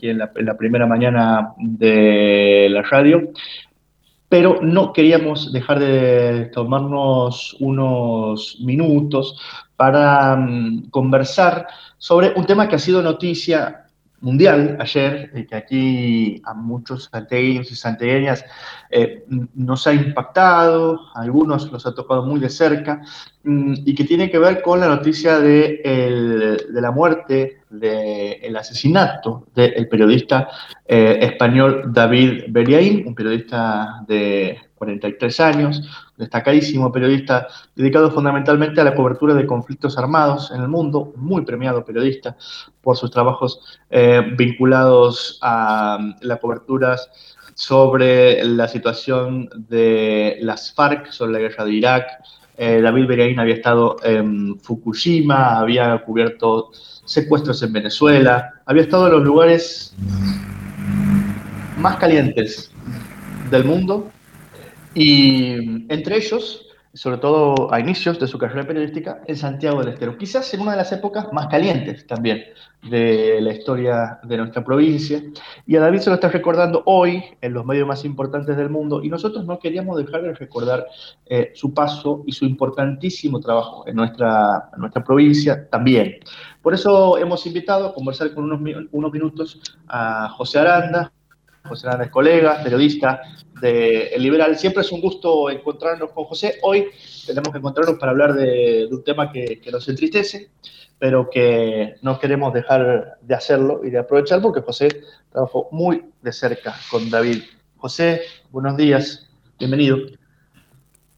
en la, primera mañana de la radio, pero no queríamos dejar de tomarnos unos minutos para mm, conversar sobre un tema que ha sido noticia mundial ayer, que aquí a muchos santiagueños y santiagueñas eh, nos ha impactado, a algunos los ha tocado muy de cerca, mm, y que tiene que ver con la noticia de, de la muerte, del asesinato del periodista eh, español David Beriaín, un periodista de 43 años, destacadísimo periodista dedicado fundamentalmente a la cobertura de conflictos armados en el mundo, muy premiado periodista por sus trabajos eh, vinculados a las coberturas sobre la situación de las FARC, sobre la guerra de Irak. Eh, David Beriaín había estado en Fukushima, había cubierto secuestros en Venezuela, había estado en los lugares más calientes del mundo y entre ellos, sobre todo a inicios de su carrera periodística, en Santiago del Estero, quizás en una de las épocas más calientes también de la historia de nuestra provincia. Y a David se lo está recordando hoy en los medios más importantes del mundo y nosotros no queríamos dejar de recordar eh, su paso y su importantísimo trabajo en nuestra, nuestra provincia también. Por eso hemos invitado a conversar con unos, unos minutos a José Aranda, José Aranda es colega, periodista de El Liberal. Siempre es un gusto encontrarnos con José. Hoy tenemos que encontrarnos para hablar de, un tema que, nos entristece, pero que no queremos dejar de hacerlo y de aprovechar porque José trabajó muy de cerca con David. José, buenos días, bienvenido.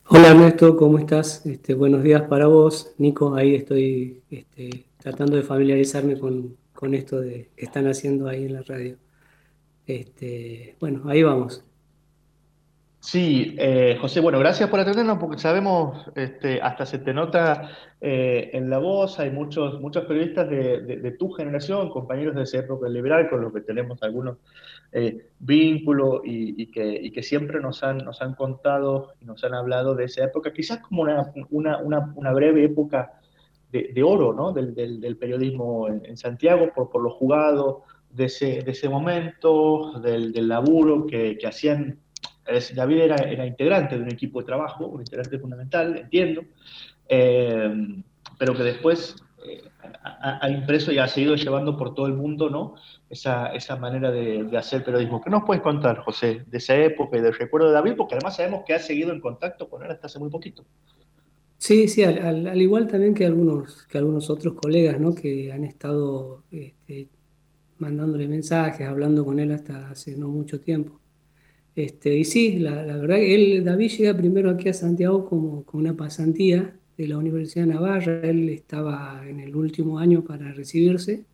Hola Ernesto, ¿cómo estás? Este, buenos días para vos. Nico, ahí estoy este, tratando de familiarizarme con, con esto de, que están haciendo ahí en la radio. Este, bueno, ahí vamos. Sí, eh, José, bueno, gracias por atendernos porque sabemos, este, hasta se te nota eh, en la voz, hay muchos, muchos periodistas de, tu generación, compañeros de ese época liberal, con los que tenemos algunos eh, vínculos y, que, siempre nos han, nos han contado y nos han hablado de esa época, quizás como una, una, breve época de, oro ¿no? del, del, periodismo en, Santiago, por, por lo jugado de ese, de ese momento, del, del laburo que, que hacían David era, integrante de un equipo de trabajo, un integrante fundamental, entiendo, eh, pero que después eh, ha, impreso y ha seguido llevando por todo el mundo ¿no? esa, manera de, hacer periodismo. ¿Qué nos puedes contar, José, de esa época y del recuerdo de David? Porque además sabemos que ha seguido en contacto con él hasta hace muy poquito. Sí, sí, al, igual también que algunos, que algunos otros colegas ¿no? que han estado este, mandándole mensajes, hablando con él hasta hace no mucho tiempo. Este, y sí, la, verdad que él, David llega primero aquí a Santiago como con una pasantía de la Universidad de Navarra, él estaba en el último año para recibirse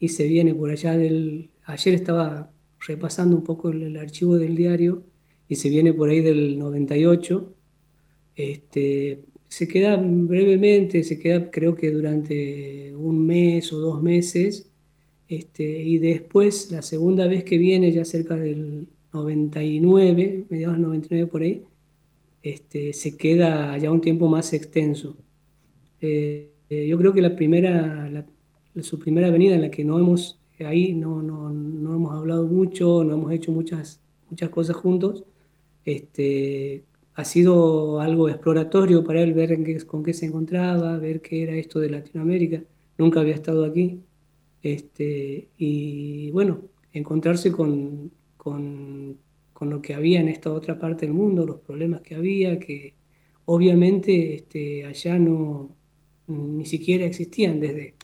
y se viene por allá del... Ayer estaba repasando un poco el, archivo del diario y se viene por ahí del 98. Este, se queda brevemente, se queda creo que durante un mes o dos meses, este, y después la segunda vez que viene, ya cerca del 99, mediados 99 por ahí, este, se queda ya un tiempo más extenso. Eh, eh, yo creo que la primera, su primera venida en la que no hemos, ahí no, no, no, hemos hablado mucho, no hemos hecho muchas, muchas cosas juntos, este, ha sido algo exploratorio para él ver qué, con qué se encontraba, ver qué era esto de Latinoamérica. Nunca había estado aquí. Este, y bueno, encontrarse con, con, con, lo que había en esta otra parte del mundo, los problemas que había, que obviamente este, allá no ni siquiera existían, desde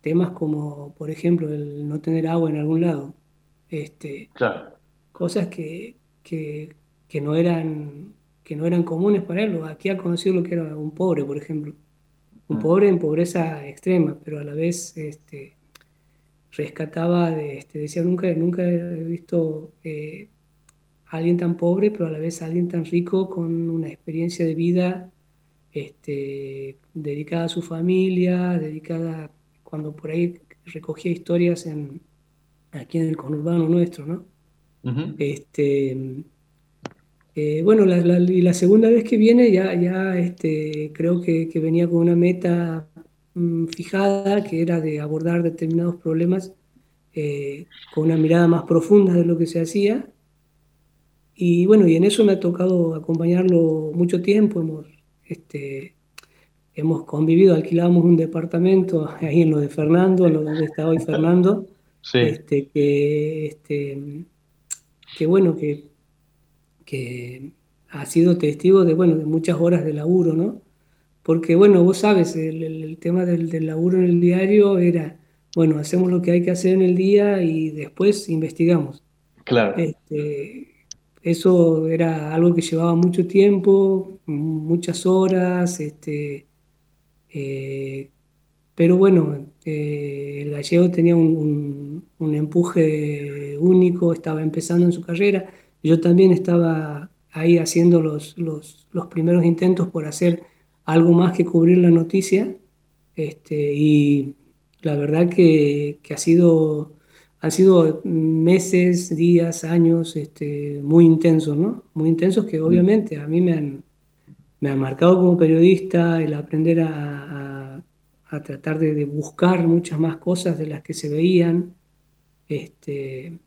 temas como, por ejemplo, el no tener agua en algún lado, este, cosas que, que, que, no eran, que no eran comunes para él. Aquí ha conocido lo que era un pobre, por ejemplo. Un mm. pobre en pobreza extrema, pero a la vez este, rescataba, de, este, decía, nunca, nunca he visto eh, a alguien tan pobre, pero a la vez a alguien tan rico con una experiencia de vida este, dedicada a su familia, dedicada, cuando por ahí recogía historias en, aquí en el conurbano nuestro, ¿no? este, eh, bueno, la, y la segunda vez que viene ya, ya este, creo que, que venía con una meta Mm, fijada, que era de abordar determinados problemas eh, con una mirada más profunda de lo que se hacía. Y bueno, y en eso me ha tocado acompañarlo mucho tiempo. Hemos, este, hemos convivido, alquilábamos un departamento ahí en lo de Fernando, en lo donde está hoy Fernando. Sí. Este, que, este, que bueno, que, que ha sido testigo de, bueno, de muchas horas de laburo, ¿no? Porque, bueno, vos sabes, el, tema del, del, laburo en el diario era, bueno, hacemos lo que hay que hacer en el día y después investigamos. Claro. Este, eso era algo que llevaba mucho tiempo, muchas horas, este, eh, pero bueno, eh, el gallego tenía un, un, empuje único, estaba empezando en su carrera. Yo también estaba ahí haciendo los, los, los, primeros intentos por hacer algo más que cubrir la noticia. Este, y la verdad que, que ha sido, han sido meses, días, años este, muy intensos, ¿no? Muy intensos que obviamente a mí me han, me han marcado como periodista el aprender a, a, tratar de, buscar muchas más cosas de las que se veían. Este,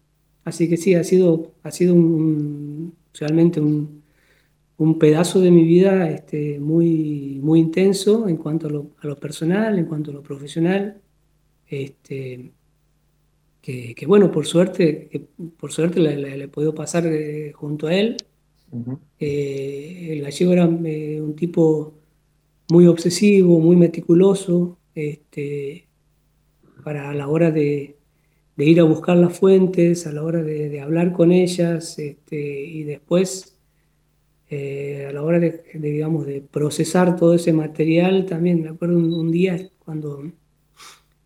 así que sí, ha sido, ha sido un, realmente un, un, pedazo de mi vida este, muy, muy intenso en cuanto a lo, a lo, personal, en cuanto a lo profesional. Este, que, que bueno, por suerte, que por suerte le, he podido pasar eh, junto a él. Eh, el gallego era eh, un tipo muy obsesivo, muy meticuloso, este, para la hora de, ir a buscar las fuentes, a la hora de, hablar con ellas, este, y después eh, a la hora de, digamos, de procesar todo ese material, también me acuerdo un, día cuando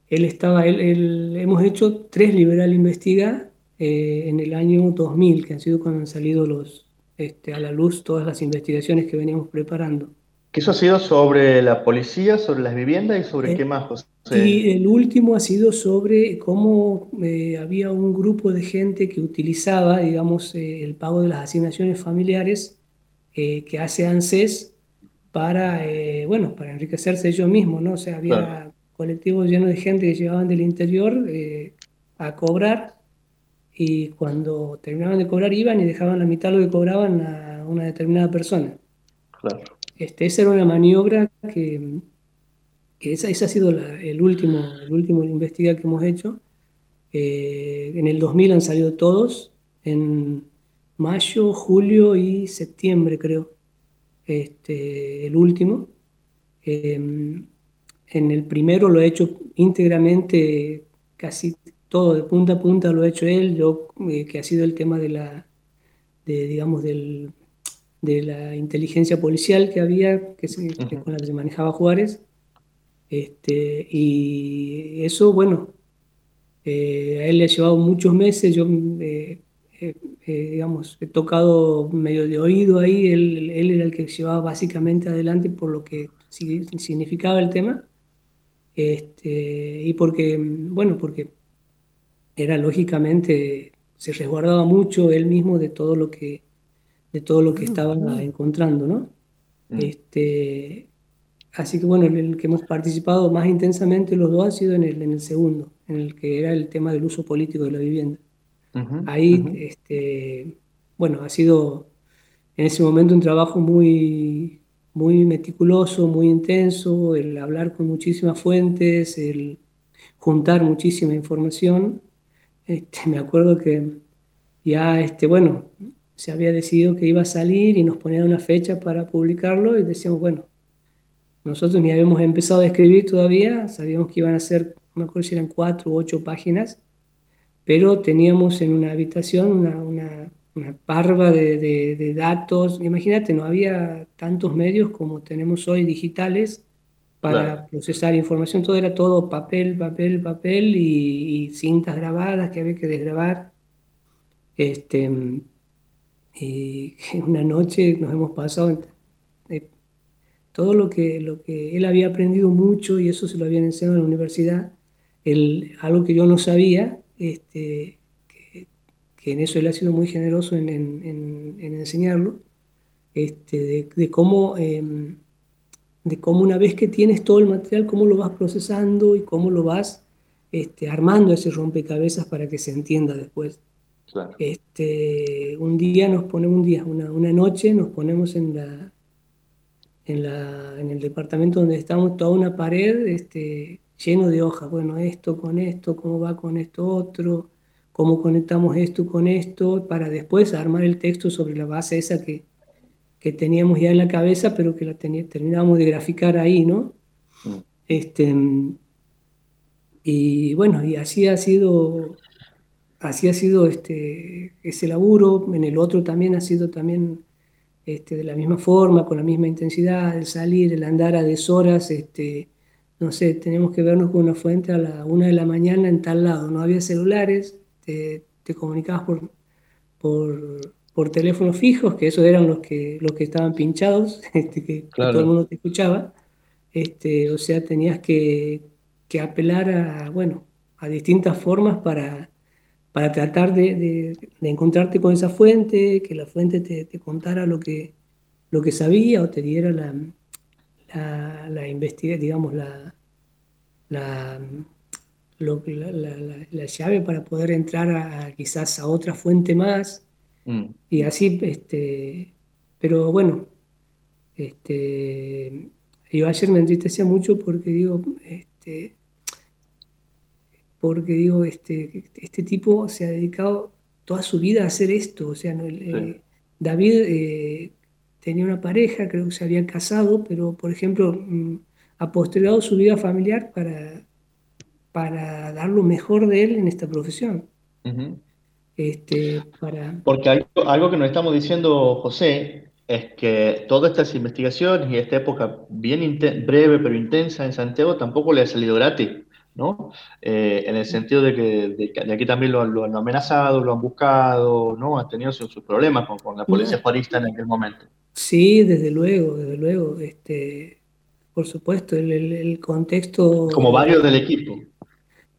él estaba, él, hemos hecho tres Liberal Investiga en el año 2000, que han sido cuando han salido los, este, a la luz todas las investigaciones que veníamos preparando. ¿Qué eso ha sido sobre la policía, sobre las viviendas y sobre eh, qué más, José? Y el último ha sido sobre cómo eh, había un grupo de gente que utilizaba, digamos, eh, el pago de las asignaciones familiares que hace ANSES para, bueno, para enriquecerse ellos mismos, ¿no? O sea, había colectivos llenos de gente que llegaban del interior a cobrar y cuando terminaban de cobrar iban y dejaban la mitad de lo que cobraban a una determinada persona. Claro. Este, esa era una maniobra que, que esa, esa, ha sido el último, el último investiga que hemos hecho. Eh, en el 2000 han salido todos, en mayo, julio y septiembre creo, este, el último. Em, en el primero lo he hecho íntegramente, casi todo de punta a punta lo ha hecho él, yo, eh, que ha sido el tema de la, de, digamos, del, de la inteligencia policial que había, que, con la que se manejaba Juárez. Este, y eso, bueno, eh, a él le ha llevado muchos meses, yo, eh, digamos, he tocado medio de oído ahí, él, él, era el que llevaba básicamente adelante por lo que significaba el tema. Este, y porque, bueno, porque era lógicamente, se resguardaba mucho él mismo de todo lo que, de todo lo que ah, estaba encontrando, ¿no? Mm. Este, así que bueno, el que hemos participado más intensamente los dos ha sido en el, en el segundo, en el que era el tema del uso político de la vivienda. Ahí, este, bueno, ha sido en ese momento un trabajo muy, muy meticuloso, muy intenso, el hablar con muchísimas fuentes, el juntar muchísima información. Este, me acuerdo que ya, este, bueno, se había decidido que iba a salir y nos ponían una fecha para publicarlo y decíamos, bueno, nosotros ni habíamos empezado a escribir todavía, sabíamos que iban a ser, no me acuerdo si eran cuatro u ocho páginas, pero teníamos en una habitación una, una, una parva de, de, de, datos. Imagínate, no había tantos medios como tenemos hoy digitales para procesar información, todo era todo papel, papel, papel y, cintas grabadas que había que desgrabar. Este, y una noche nos hemos pasado eh, todo lo que, lo que él había aprendido mucho y eso se lo habían enseñado en la universidad, el, algo que yo no sabía, este, que, en eso él ha sido muy generoso en, en, en enseñarlo, este, de, de cómo... Em, de cómo una vez que tienes todo el material, cómo lo vas procesando y cómo lo vas este, armando ese rompecabezas para que se entienda después. Este, un día nos ponemos, un día, una, una noche nos ponemos en la, en, la, en el departamento donde estamos, toda una pared este, lleno de hojas. Bueno, esto con esto, cómo va con esto otro, cómo conectamos esto con esto, para después armar el texto sobre la base esa que, que teníamos ya en la cabeza, pero que la terminábamos de graficar ahí, ¿no? Mm. Este, y bueno, y así ha sido, así ha sido este, ese laburo, en el otro también ha sido también este, de la misma forma, con la misma intensidad, el salir, el andar a deshoras, este, no sé, tenemos que vernos con una fuente a la una de la mañana en tal lado, no había celulares, te, comunicabas por, por, por, teléfonos fijos, que esos eran los que, los que estaban pinchados, este, que, todo el mundo te escuchaba, este, o sea, tenías que, que apelar a, bueno, a distintas formas para para tratar de, encontrarte con esa fuente, que la fuente te, contara lo que, lo que sabía o te diera la, la, la digamos, la, la, la, llave para poder entrar a, quizás a otra fuente más. Mm. Y así, este, pero bueno, este, yo ayer me entristecía mucho porque digo, este, porque digo, este, este tipo se ha dedicado toda su vida a hacer esto. O sea, eh, David eh, tenía una pareja, creo que se había casado, pero por ejemplo, mm, ha postergado su vida familiar para, para dar lo mejor de él en esta profesión. este, para... Porque algo, algo que nos estamos diciendo, José, es que todas estas investigaciones y esta época bien breve pero intensa en Santiago tampoco le ha salido gratis. ¿No? Eh, en el sentido de que de, aquí también lo, han amenazado, lo han buscado, ¿no? Han tenido sus, problemas con, la policía juarista en aquel momento. Sí, desde luego, desde luego. Este, por supuesto, el, contexto... Como varios del equipo.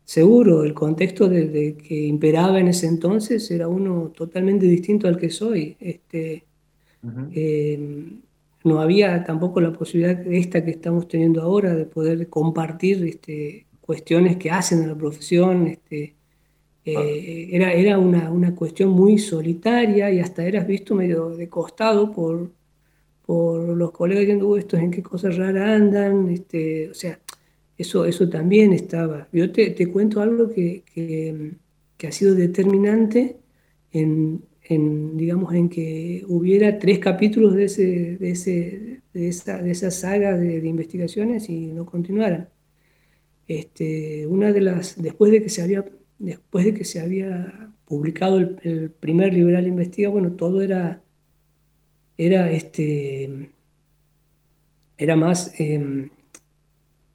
Seguro, el contexto de, que imperaba en ese entonces era uno totalmente distinto al que soy. Este, eh, no había tampoco la posibilidad esta que estamos teniendo ahora de poder compartir este, cuestiones que hacen en la profesión. Este, eh, era era una, una, cuestión muy solitaria y hasta eras visto medio de costado por, por los colegas diciendo, estos en qué cosas raras andan. Este, o sea, eso, eso también estaba. Yo te, te cuento algo que, que, que, ha sido determinante en, en, digamos, en que hubiera tres capítulos de, ese, de, ese, de, esa, de esa saga de, de investigaciones y no continuaran. Este, una de las, después de que se había, después de que se había publicado el, primer Liberal Investiga, bueno, todo era, era, este, era más, em,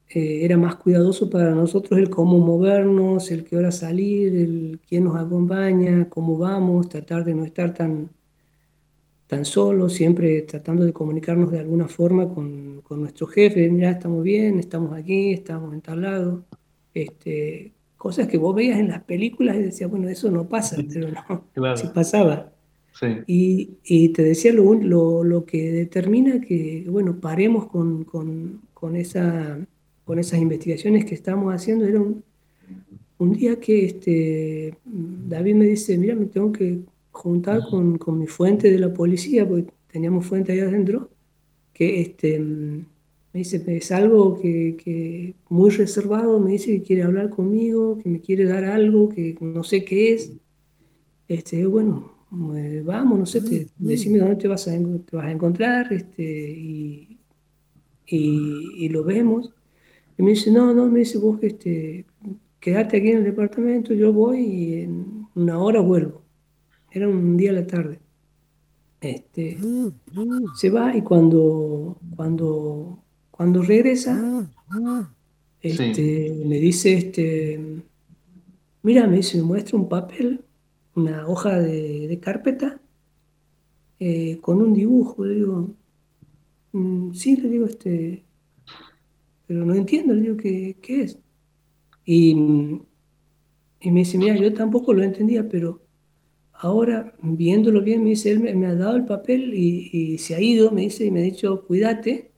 eh, era más cuidadoso para nosotros el cómo movernos, el qué hora salir, el quién nos acompaña, cómo vamos, tratar de no estar tan tan solo, siempre tratando de comunicarnos de alguna forma con, con nuestro jefe, mira, estamos bien, estamos aquí, estamos en tal lado. Este, cosas que vos veías en las películas y decías, bueno, eso no pasa, pero no, sí pasaba. Y, y, te decía lo, lo, lo, que determina que, bueno, paremos con, con, con, esa, con esas investigaciones que estamos haciendo. Era un, un día que este, David me dice, mira, me tengo que juntar con, con, mi fuente de la policía, porque teníamos fuente ahí adentro, que este, me dice, es algo que, que, muy reservado, me dice que quiere hablar conmigo, que me quiere dar algo, que no sé qué es. Este, bueno, vamos, no sé, te, decime dónde te vas a, te vas a encontrar este, y, y, y, lo vemos. Y me dice, no, no, me dice vos, este, quedate aquí en el departamento, yo voy y en una hora vuelvo era un día a la tarde. Este, se va y cuando, cuando, cuando regresa, este, me dice, este, mira, me dice, me muestra un papel, una hoja de, carpeta, eh, con un dibujo. Le digo, mm, sí, le digo, este, pero no entiendo, le digo, ¿qué, qué es? Y, y me dice, mira, yo tampoco lo entendía, pero Ahora, viéndolo bien, me dice, él me, ha dado el papel y, se ha ido, me dice, y me ha dicho, cuídate,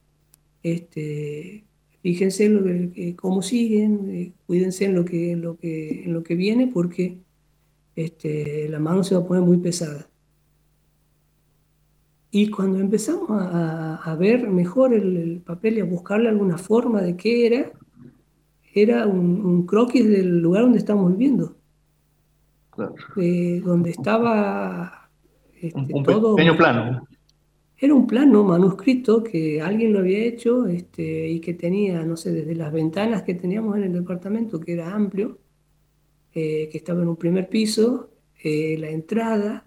este, fíjense lo que, cómo siguen, eh, cuídense en lo que, lo que, en lo que viene porque este, la mano se va a poner muy pesada. Y cuando empezamos a, ver mejor el, papel y a buscarle alguna forma de qué era, era un, croquis del lugar donde estamos viviendo. Eh, donde estaba este, un todo. Pequeño plano. Era un plano manuscrito que alguien lo había hecho este, y que tenía, no sé, desde las ventanas que teníamos en el departamento, que era amplio, eh, que estaba en un primer piso, eh, la entrada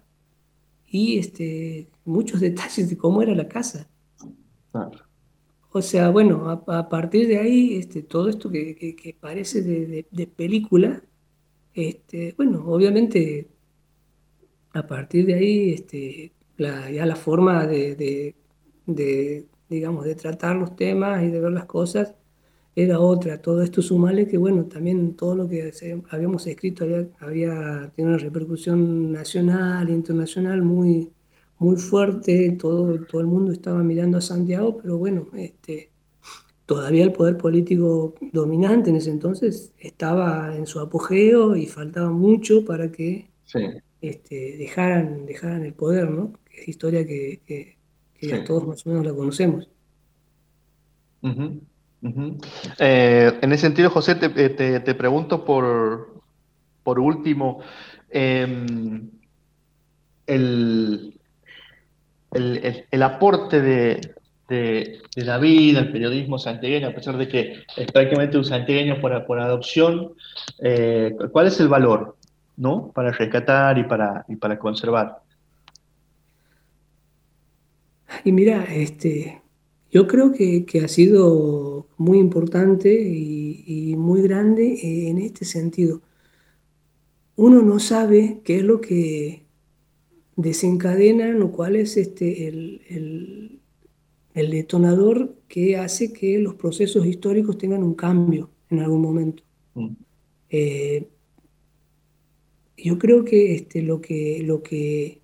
y este, muchos detalles de cómo era la casa. O sea, bueno, a, partir de ahí, este, todo esto que, parece de, película, este, bueno, obviamente a partir de ahí, este, ya la forma de, digamos, de tratar los temas y de ver las cosas era otra. Todo esto sumarle que, bueno, también todo lo que habíamos escrito había, había una repercusión nacional internacional muy, muy fuerte, todo, todo el mundo estaba mirando a Santiago, pero bueno, este, todavía el poder político dominante en ese entonces estaba en su apogeo y faltaba mucho para que este, dejaran, dejaran el poder, ¿no? es historia que, ya todos más o menos la conocemos. Eh, en ese sentido, José, te, eh, pregunto por, por último, em, el, el, aporte de, de, la vida, el periodismo santiagueño, a pesar de que es prácticamente un santiagueño por, por adopción, eh, ¿cuál es el valor ¿no? para rescatar y para, y para conservar? Y mira, este, yo creo que, ha sido muy importante y, muy grande en este sentido. Uno no sabe qué es lo que desencadena, lo cual es este, el, detonador que hace que los procesos históricos tengan un cambio en algún momento. Mm. Eh, yo creo que, este, lo que lo que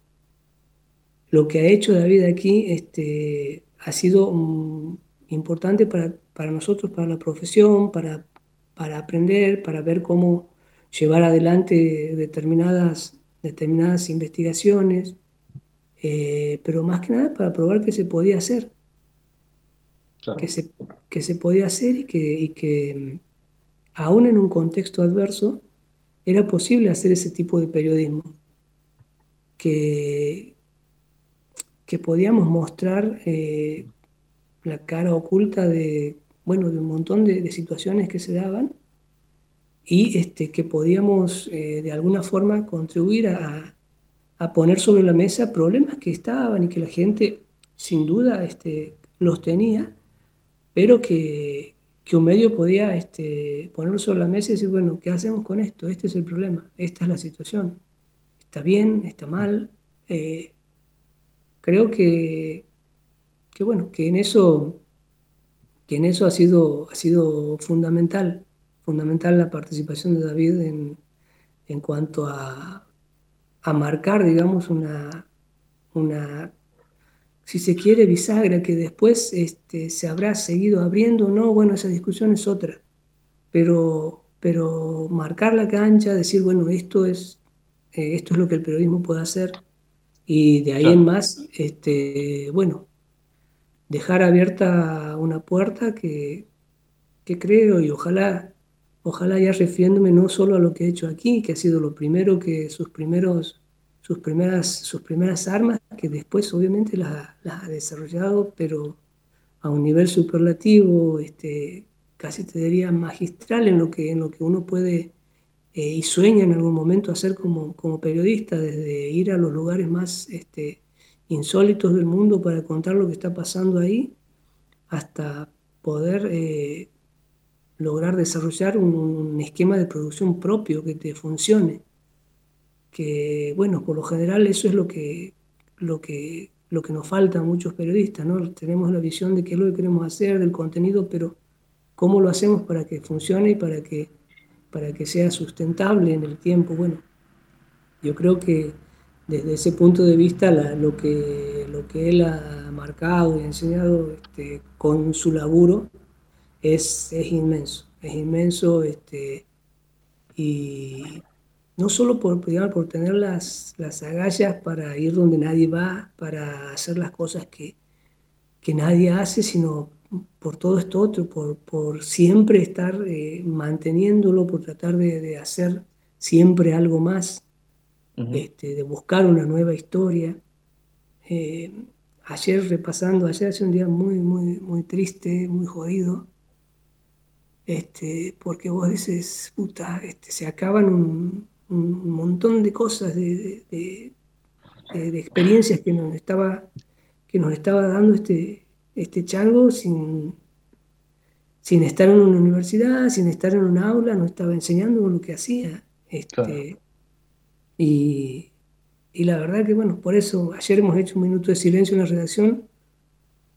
lo que ha hecho David aquí este, ha sido mm, importante para, para, nosotros, para la profesión, para, para aprender, para ver cómo llevar adelante determinadas, determinadas investigaciones, eh, pero más que nada para probar que se podía hacer. Que, se, que se podía hacer y que, y que mm, aún en un contexto adverso era posible hacer ese tipo de periodismo. Que, que podíamos mostrar eh, la cara oculta de, bueno, de un montón de, situaciones que se daban y este, que podíamos eh, de alguna forma contribuir a, a, poner sobre la mesa problemas que estaban y que la gente sin duda este, los tenía, pero que, que un medio podía este, ponerlo sobre la mesa y decir, bueno, ¿qué hacemos con esto? Este es el problema, esta es la situación. Está bien, está mal, eh, creo que, que, bueno, que en eso, que en eso ha, sido, ha sido fundamental, fundamental la participación de David en, en cuanto a, a, marcar, digamos, una, una, si se quiere, bisagra que después este, se habrá seguido abriendo o no, bueno, esa discusión es otra, pero, pero marcar la cancha, decir, bueno, esto es, eh, esto es lo que el periodismo puede hacer, y de ahí en más, este, bueno, dejar abierta una puerta que, que, creo y ojalá, ojalá ya refiriéndome no solo a lo que he hecho aquí, que ha sido lo primero que sus primeros, sus primeras, sus primeras armas, que después obviamente las, las ha desarrollado, pero a un nivel superlativo, este, casi te diría magistral en lo que, en lo que uno puede eh, y sueña en algún momento hacer como, como periodista, desde ir a los lugares más este, insólitos del mundo para contar lo que está pasando ahí, hasta poder eh, lograr desarrollar un, esquema de producción propio que te funcione. Que, bueno, por lo general eso es lo que, lo que, lo que nos falta a muchos periodistas, ¿no? Tenemos la visión de qué es lo que queremos hacer, del contenido, pero ¿cómo lo hacemos para que funcione y para que para que sea sustentable en el tiempo. Bueno, yo creo que desde ese punto de vista lo, que, lo que él ha marcado y enseñado este, con su laburo es, es inmenso, es inmenso, este, y no solo por, por tener las, las agallas para ir donde nadie va, para hacer las cosas que, que nadie hace, sino por todo esto otro, por, por siempre estar eh, manteniéndolo, por tratar de, hacer siempre algo más, este, de buscar una nueva historia. Eh, ayer repasando, ayer hace un día muy, muy, muy triste, muy jodido, este, porque vos dices, puta, este, se acaban un, montón de cosas, de, de, experiencias que nos estaba, que nos estaba dando este, este chango sin, sin estar en una universidad, sin estar en un aula, nos estaba enseñando lo que hacía. Este, y, y, la verdad que, bueno, por eso ayer hemos hecho un minuto de silencio en la redacción,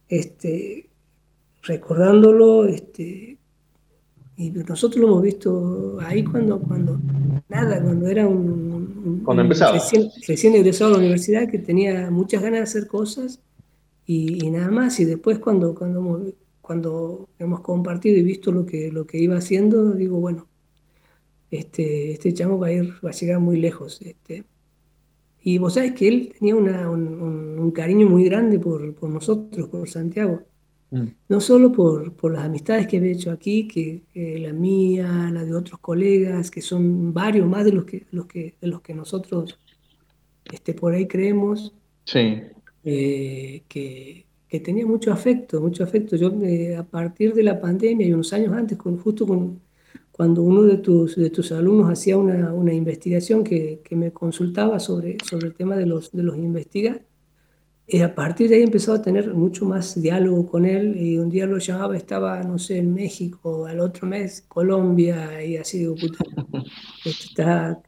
este, recordándolo, este, y nosotros lo hemos visto ahí cuando, cuando nada, cuando era un, cuando empezaba. Recién, recién, egresado a la universidad que tenía muchas ganas de hacer cosas y, nada más. Y después cuando, cuando, hemos, cuando hemos compartido y visto lo que, lo que iba haciendo, digo, bueno, este, este chamo va a, ir, va a llegar muy lejos. Este. Y vos sabés que él tenía una, un, un, cariño muy grande por, por nosotros, por Santiago. Mm. No solo por, por, las amistades que he hecho aquí, que, la mía, la de otros colegas, que son varios más de los que, los que, de los que nosotros este, por ahí creemos, sí. Eh, que, que, tenía mucho afecto, mucho afecto. Yo eh, a partir de la pandemia y unos años antes, con, justo con, cuando uno de tus, de tus alumnos hacía una, una investigación que, que, me consultaba sobre, sobre el tema de los, de los investigadores, y a partir de ahí empezó a tener mucho más diálogo con él y un día lo llamaba, estaba, no sé, en México, al otro mes Colombia y así, digo, puta, está,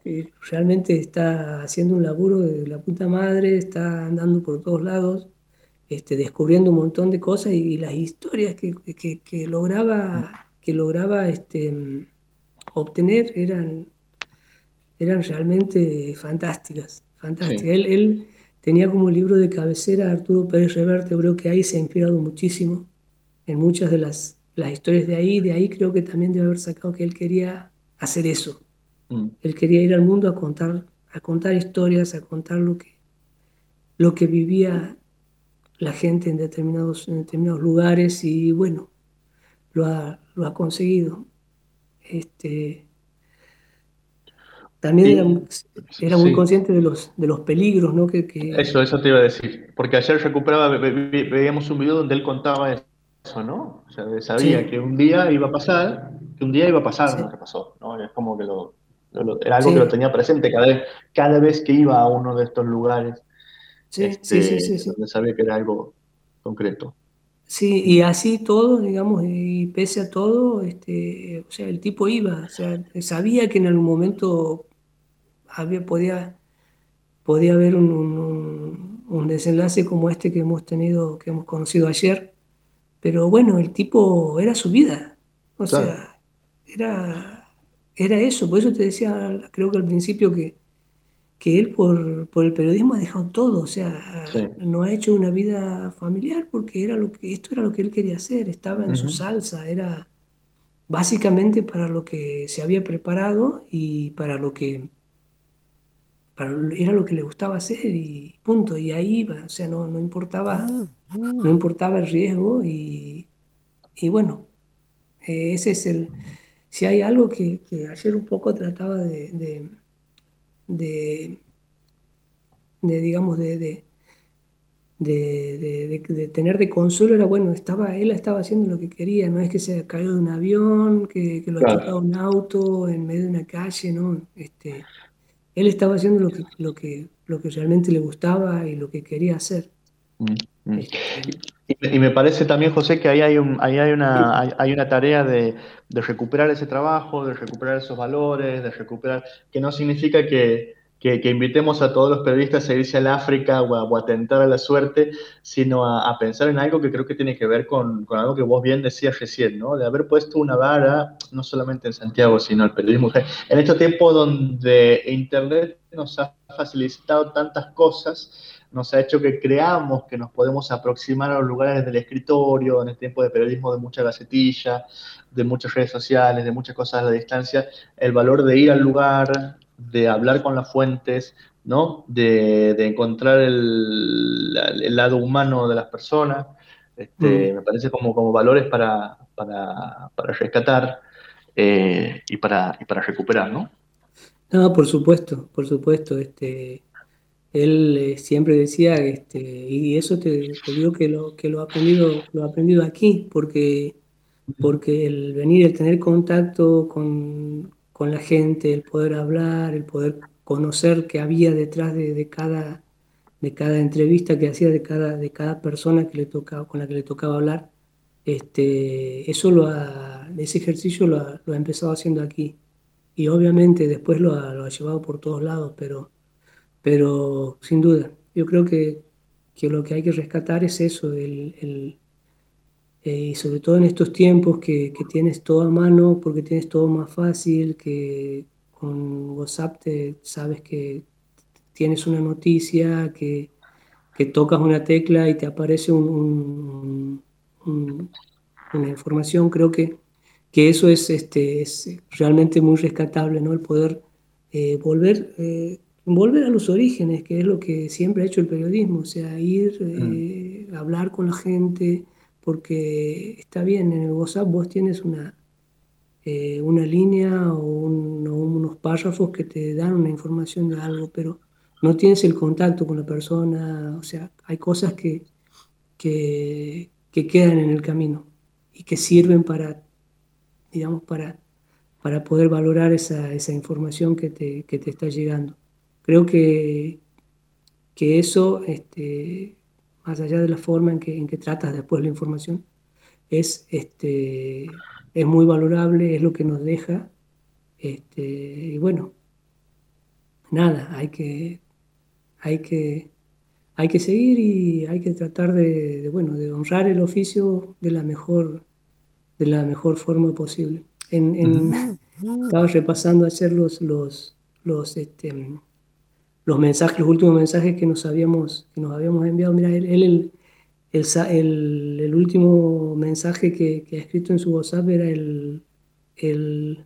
realmente está haciendo un laburo de la puta madre, está andando por todos lados, este, descubriendo un montón de cosas y, las historias que, que, que, lograba, que lograba este, obtener eran, eran realmente fantásticas, fantásticas. Él, él Tenía como libro de cabecera Arturo Pérez Reverte, creo que ahí se ha inspirado muchísimo en muchas de las, las historias de ahí. De ahí creo que también debe haber sacado que él quería hacer eso. Mm. Él quería ir al mundo a contar, a contar historias, a contar lo que, lo que vivía la gente en determinados, en determinados lugares y bueno, lo ha, lo ha conseguido. Este, también era, muy consciente de los, de los peligros, ¿no? Que, Eso, eso te iba a decir. Porque ayer recuperaba, veíamos un video donde él contaba eso, ¿no? O sea, sabía que un día iba a pasar, que un día iba a pasar lo que pasó, ¿no? Es como que lo, era algo que lo tenía presente cada vez, cada vez que iba a uno de estos lugares. Sí, sí, sí, sí, Donde sabía que era algo concreto. Sí, y así todo, digamos, y pese a todo, este, o sea, el tipo iba, o sea, sabía que en algún momento había, podía, podía haber un, un, desenlace como este que hemos tenido, que hemos conocido ayer, pero bueno, el tipo era su vida, o sea, era, era eso, por eso te decía, creo que al principio que, que él por, por el periodismo ha dejado todo, o sea, no ha hecho una vida familiar porque era lo que, esto era lo que él quería hacer, estaba en su salsa, era básicamente para lo que se había preparado y para lo que era lo que le gustaba hacer y punto, y ahí iba, o sea, no, no importaba, no importaba el riesgo y, y bueno, eh, ese es el, si hay algo que, ayer un poco trataba de, de, de, digamos, de, de, de, tener de consuelo era, bueno, estaba, él estaba haciendo lo que quería, no es que se cayó de un avión, que, que lo ha chocado un auto en medio de una calle, ¿no? Este, él estaba haciendo lo que, lo que, lo que realmente le gustaba y lo que quería hacer. Mm, mm. Este, y, me parece también, José, que ahí hay, un, ahí hay, una, hay, una tarea de, recuperar ese trabajo, de recuperar esos valores, de recuperar, que no significa que, que, invitemos a todos los periodistas a irse al África o a, tentar a la suerte, sino a, pensar en algo que creo que tiene que ver con, con, algo que vos bien decías recién, ¿no? De haber puesto una vara, no solamente en Santiago, sino el periodismo. En este tiempo donde Internet nos ha facilitado tantas cosas, nos ha hecho que creamos que nos podemos aproximar a los lugares del escritorio, en el tiempo de periodismo de mucha gacetilla, de muchas redes sociales, de muchas cosas a la distancia, el valor de ir al lugar, de hablar con las fuentes, ¿no? De, encontrar el, lado humano de las personas, este, mm. me parece como, como valores para, para, rescatar eh, y, para, y para recuperar, ¿no? No, por supuesto, por supuesto. Este, él eh, siempre decía, este, y eso te, digo que lo que lo ha aprendido, lo ha aprendido aquí, porque, porque el venir, el tener contacto con, con la gente, el poder hablar, el poder conocer qué había detrás de, cada, de cada entrevista que hacía, de cada, de cada persona que le tocaba, con la que le tocaba hablar, este, eso lo ese ejercicio lo ha, lo ha, empezado haciendo aquí. Y obviamente después lo ha, lo ha, llevado por todos lados, pero, pero sin duda, yo creo que, que lo que hay que rescatar es eso, el eh, y sobre todo en estos tiempos que, que, tienes todo a mano, porque tienes todo más fácil, que con WhatsApp te sabes que tienes una noticia, que, que tocas una tecla y te aparece un, una información, creo que, que eso es, este, es realmente muy rescatable, ¿no? el poder eh, volver, eh, volver a los orígenes, que es lo que siempre ha hecho el periodismo, o sea, ir, mm. hablar con la gente porque está bien, en el WhatsApp vos tienes una, eh, una línea o, unos párrafos que te dan una información de algo, pero no tienes el contacto con la persona, o sea, hay cosas que, que, quedan en el camino y que sirven para, digamos, para, para poder valorar esa, esa información que te, que te, está llegando. Creo que, que eso este, más allá de la forma en que, en que tratas después la información, es, este, es muy valorable, es lo que nos deja. Este, y bueno, nada, hay que, hay que, hay que seguir y hay que tratar de, bueno, de honrar el oficio de la mejor, de la mejor forma posible. En, estaba repasando ayer los, los, los, este, los mensajes, los últimos mensajes que nos habíamos, que nos habíamos enviado. Mira, él, el, el, el, último mensaje que, que, ha escrito en su WhatsApp era el, el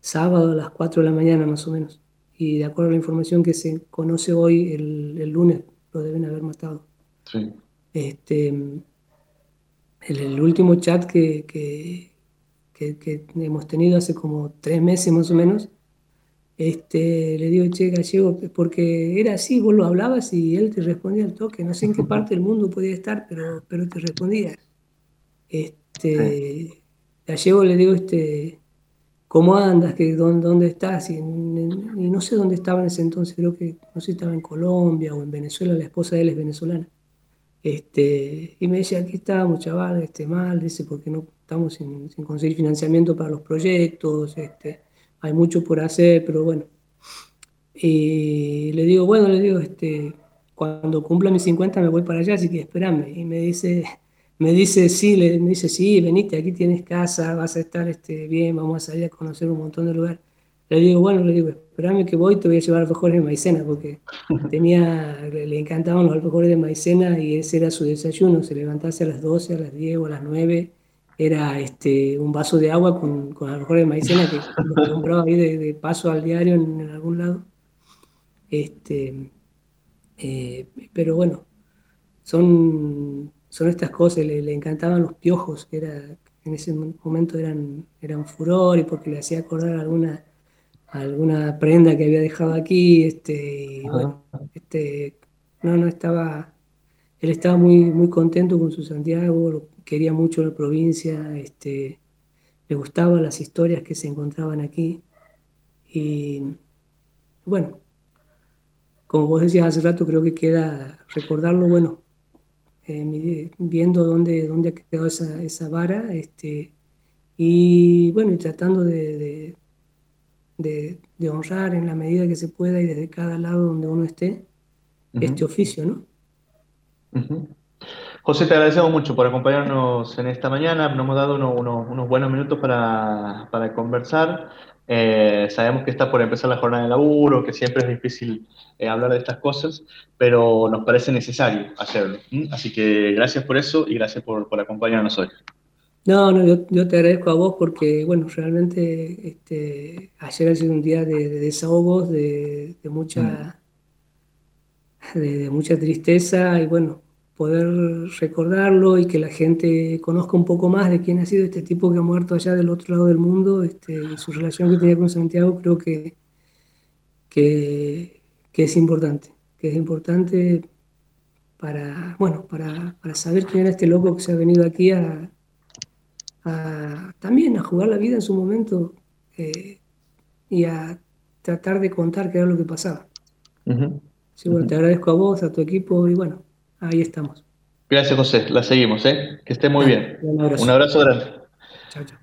sábado a las 4 de la mañana más o menos. Y de acuerdo a la información que se conoce hoy, el, el lunes lo deben haber matado. Sí. Este, el, último chat que, que, que, hemos tenido hace como tres meses más o menos, este, le digo, che, gallego, porque era así, vos lo hablabas y él te respondía al toque, no sé en qué parte del mundo podía estar, pero, pero te respondía. Este, Gallego le digo, este, ¿cómo andas? ¿Qué, dónde, ¿Dónde estás? Y, no sé dónde estaba en ese entonces, creo que no sé si estaba en Colombia o en Venezuela, la esposa de él es venezolana. Este, y me decía, aquí estábamos, chaval, este, mal, dice, porque no estamos sin, sin conseguir financiamiento para los proyectos, este, hay mucho por hacer, pero bueno. Y le digo, bueno, le digo, este, cuando cumpla mis 50 me voy para allá, así que espérame. Y me dice, me dice, sí, le, me dice, sí, venite, aquí tienes casa, vas a estar este, bien, vamos a salir a conocer un montón de lugares. Le digo, bueno, le digo, espérame que voy, te voy a llevar alfajores de maicena, porque tenía, le, encantaban los alfajores de maicena y ese era su desayuno, se levantase a las 12, a las 10 o a las 9 era este, un vaso de agua con, con alcohol de maicena que lo compraba ahí de, paso al diario en, algún lado. Este, eh, pero bueno, son, son estas cosas, le, encantaban los piojos, que era, en ese momento eran, eran furor y porque le hacía acordar alguna, alguna prenda que había dejado aquí. Este, y bueno, este, no, no estaba, él estaba muy, muy contento con su Santiago, quería mucho la provincia, este, le gustaban las historias que se encontraban aquí. Y bueno, como vos decías hace rato, creo que queda recordarlo, bueno, eh, viendo dónde, dónde ha quedado esa, esa vara, este, y bueno, y tratando de, de, honrar en la medida que se pueda y desde cada lado donde uno esté este oficio, ¿no? José, te agradecemos mucho por acompañarnos en esta mañana. Nos hemos dado unos buenos minutos para, conversar. Eh, sabemos que está por empezar la jornada de laburo, que siempre es difícil eh, hablar de estas cosas, pero nos parece necesario hacerlo. Así que gracias por eso y gracias por, acompañarnos hoy. No, no, yo, te agradezco a vos porque, bueno, realmente este, ayer ha sido un día de, desahogos, de, mucha, de, mucha tristeza y, bueno, poder recordarlo y que la gente conozca un poco más de quién ha sido este tipo que ha muerto allá del otro lado del mundo este, y su relación que tenía con Santiago, creo que, que, es importante, que es importante para, bueno, para, saber quién era este loco que se ha venido aquí a, también a jugar la vida en su momento eh, y a tratar de contar qué era lo que pasaba. te agradezco a vos, a tu equipo y bueno, ahí estamos. Gracias, José. La seguimos, ¿eh? Que esté muy bien. Un abrazo. un abrazo grande. Chao, chao.